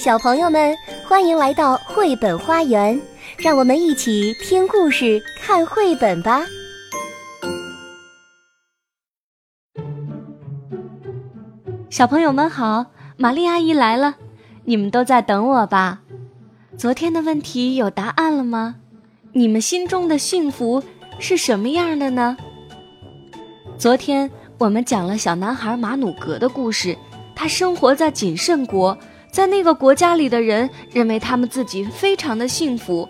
小朋友们，欢迎来到绘本花园，让我们一起听故事、看绘本吧。小朋友们好，玛丽阿姨来了，你们都在等我吧？昨天的问题有答案了吗？你们心中的幸福是什么样的呢？昨天我们讲了小男孩马努格的故事，他生活在谨慎国。在那个国家里的人认为他们自己非常的幸福，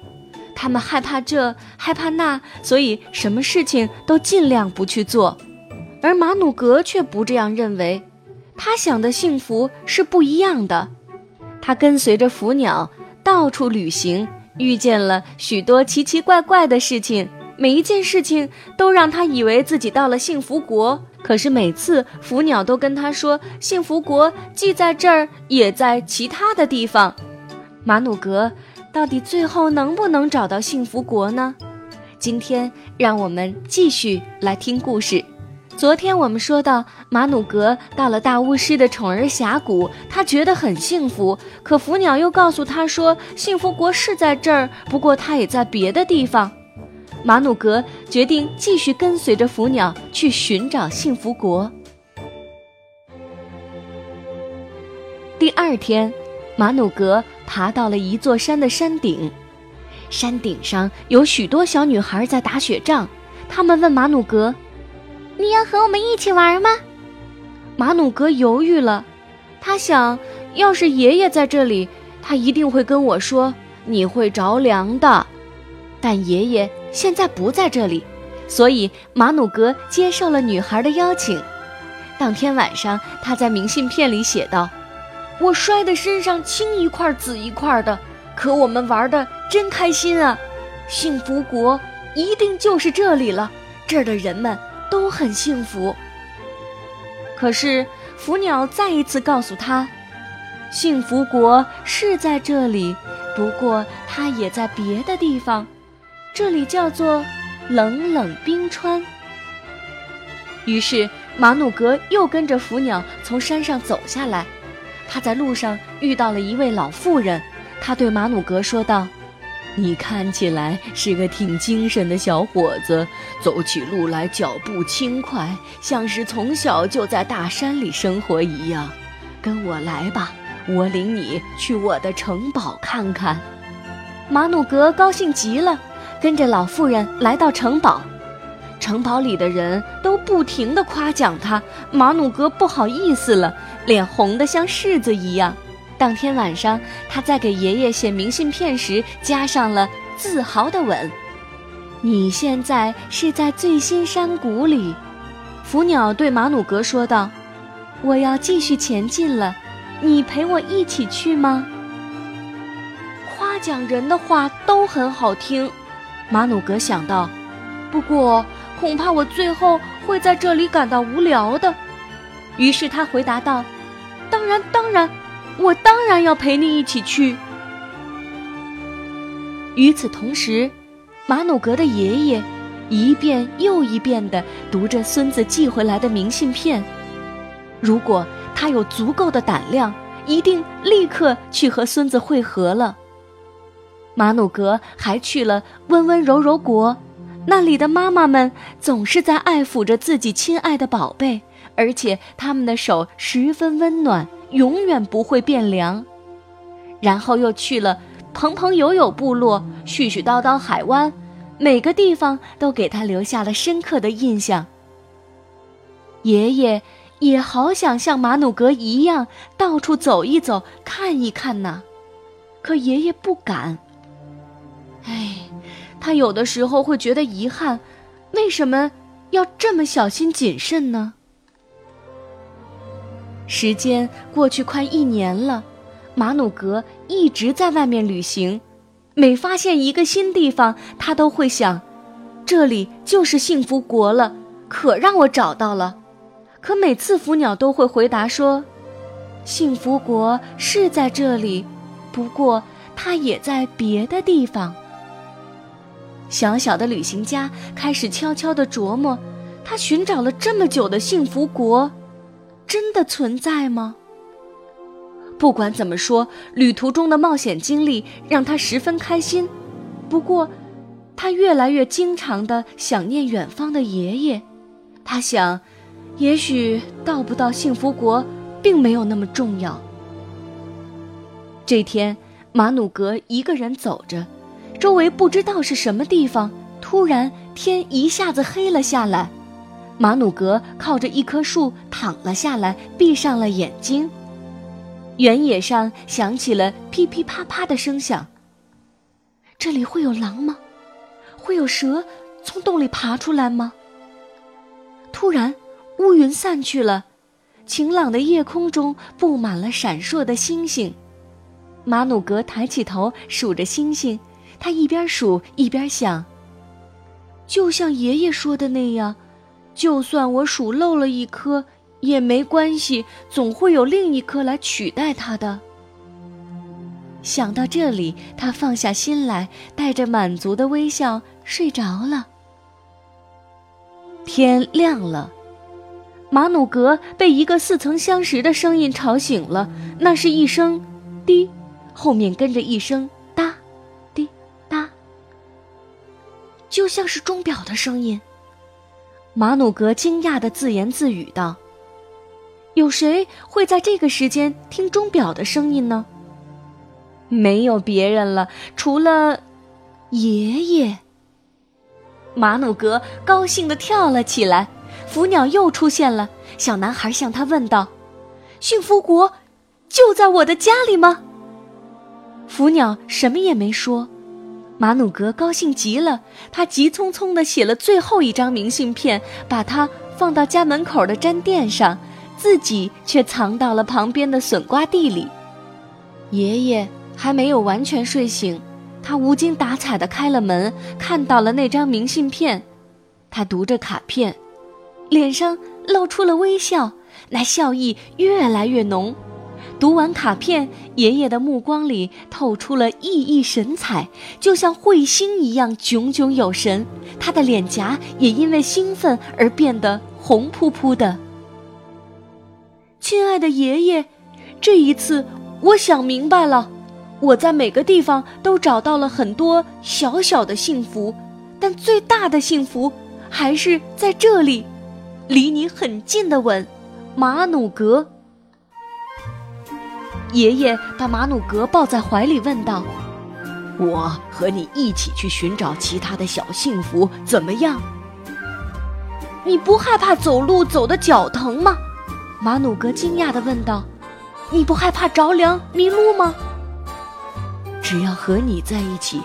他们害怕这害怕那，所以什么事情都尽量不去做。而马努格却不这样认为，他想的幸福是不一样的。他跟随着福鸟到处旅行，遇见了许多奇奇怪怪的事情，每一件事情都让他以为自己到了幸福国。可是每次福鸟都跟他说：“幸福国既在这儿，也在其他的地方。”马努格到底最后能不能找到幸福国呢？今天让我们继续来听故事。昨天我们说到，马努格到了大巫师的宠儿峡谷，他觉得很幸福。可福鸟又告诉他说：“幸福国是在这儿，不过它也在别的地方。”马努格决定继续跟随着福鸟去寻找幸福国。第二天，马努格爬到了一座山的山顶，山顶上有许多小女孩在打雪仗。他们问马努格：“你要和我们一起玩吗？”马努格犹豫了，他想，要是爷爷在这里，他一定会跟我说：“你会着凉的。”但爷爷。现在不在这里，所以马努格接受了女孩的邀请。当天晚上，他在明信片里写道：“我摔得身上青一块紫一块的，可我们玩的真开心啊！幸福国一定就是这里了，这儿的人们都很幸福。”可是福鸟再一次告诉他：“幸福国是在这里，不过它也在别的地方。”这里叫做冷冷冰川。于是马努格又跟着福鸟从山上走下来。他在路上遇到了一位老妇人，他对马努格说道：“你看起来是个挺精神的小伙子，走起路来脚步轻快，像是从小就在大山里生活一样。跟我来吧，我领你去我的城堡看看。”马努格高兴极了。跟着老妇人来到城堡，城堡里的人都不停地夸奖他。马努格不好意思了，脸红得像柿子一样。当天晚上，他在给爷爷写明信片时，加上了自豪的吻。你现在是在最新山谷里，福鸟对马努格说道：“我要继续前进了，你陪我一起去吗？”夸奖人的话都很好听。马努格想到，不过恐怕我最后会在这里感到无聊的。于是他回答道：“当然，当然，我当然要陪你一起去。”与此同时，马努格的爷爷一遍又一遍地读着孙子寄回来的明信片。如果他有足够的胆量，一定立刻去和孙子会合了。马努格还去了温温柔柔国，那里的妈妈们总是在爱抚着自己亲爱的宝贝，而且他们的手十分温暖，永远不会变凉。然后又去了蓬蓬友友部落、絮絮叨叨海湾，每个地方都给他留下了深刻的印象。爷爷也好想像马努格一样到处走一走、看一看呢，可爷爷不敢。哎，他有的时候会觉得遗憾，为什么要这么小心谨慎呢？时间过去快一年了，马努格一直在外面旅行，每发现一个新地方，他都会想，这里就是幸福国了，可让我找到了。可每次福鸟都会回答说，幸福国是在这里，不过它也在别的地方。小小的旅行家开始悄悄地琢磨：他寻找了这么久的幸福国，真的存在吗？不管怎么说，旅途中的冒险经历让他十分开心。不过，他越来越经常的想念远方的爷爷。他想，也许到不到幸福国，并没有那么重要。这天，马努格一个人走着，周围不知道是什么地方，突然天一下子黑了下来。马努格靠着一棵树躺了下来，闭上了眼睛。原野上响起了噼噼啪啪的声响。这里会有狼吗？会有蛇从洞里爬出来吗？突然，乌云散去了，晴朗的夜空中布满了闪烁的星星。马努格抬起头数着星星，他一边数一边想：就像爷爷说的那样，就算我数漏了一颗也没关系，总会有另一颗来取代它的。想到这里，他放下心来，带着满足的微笑睡着了。天亮了，马努格被一个似曾相识的声音吵醒了。那是一声“滴”，后面跟着一声“像是钟表的声音。马努格惊讶的自言自语道：“有谁会在这个时间听钟表的声音呢？”没有别人了，除了爷爷。马努格高兴地跳了起来。福鸟又出现了，小男孩向他问道：“幸福国就在我的家里吗？”福鸟什么也没说。马努格高兴极了，他急匆匆地写了最后一张明信片，把它放到家门口的毡垫上，自己却藏到了旁边的笋瓜地里。爷爷。还没有完全睡醒，他无精打采地开了门，看到了那张明信片。他读着卡片，脸上露出了微笑，那笑意越来越浓。读完卡片，爷爷的目光里透出了熠熠神采，就像彗星一样炯炯有神。他的脸颊也因为兴奋而变得红扑扑的。亲爱的爷爷，这一次我想明白了。我在每个地方都找到了很多小小的幸福，但最大的幸福还是在这里，离你很近的吻，马努格。爷爷把马努格抱在怀里，问道：“我和你一起去寻找其他的小幸福，怎么样？你不害怕走路走的脚疼吗？”马努格惊讶地问道：“你不害怕着凉迷路吗？”只要和你在一起，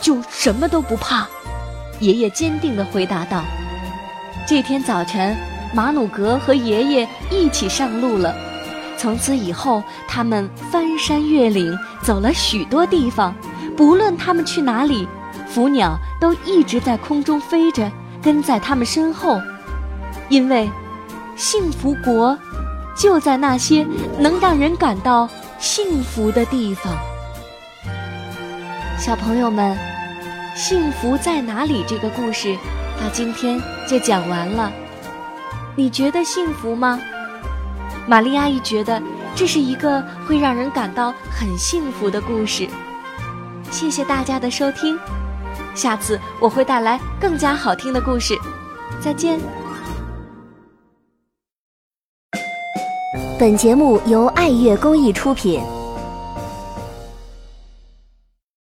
就什么都不怕。”爷爷坚定地回答道。这天早晨，马努格和爷爷一起上路了。从此以后，他们翻山越岭，走了许多地方。不论他们去哪里，福鸟都一直在空中飞着，跟在他们身后。因为，幸福国就在那些能让人感到幸福的地方。小朋友们，幸福在哪里？这个故事到今天就讲完了。你觉得幸福吗？玛丽阿姨觉得这是一个会让人感到很幸福的故事。谢谢大家的收听，下次我会带来更加好听的故事。再见。本节目由爱乐公益出品。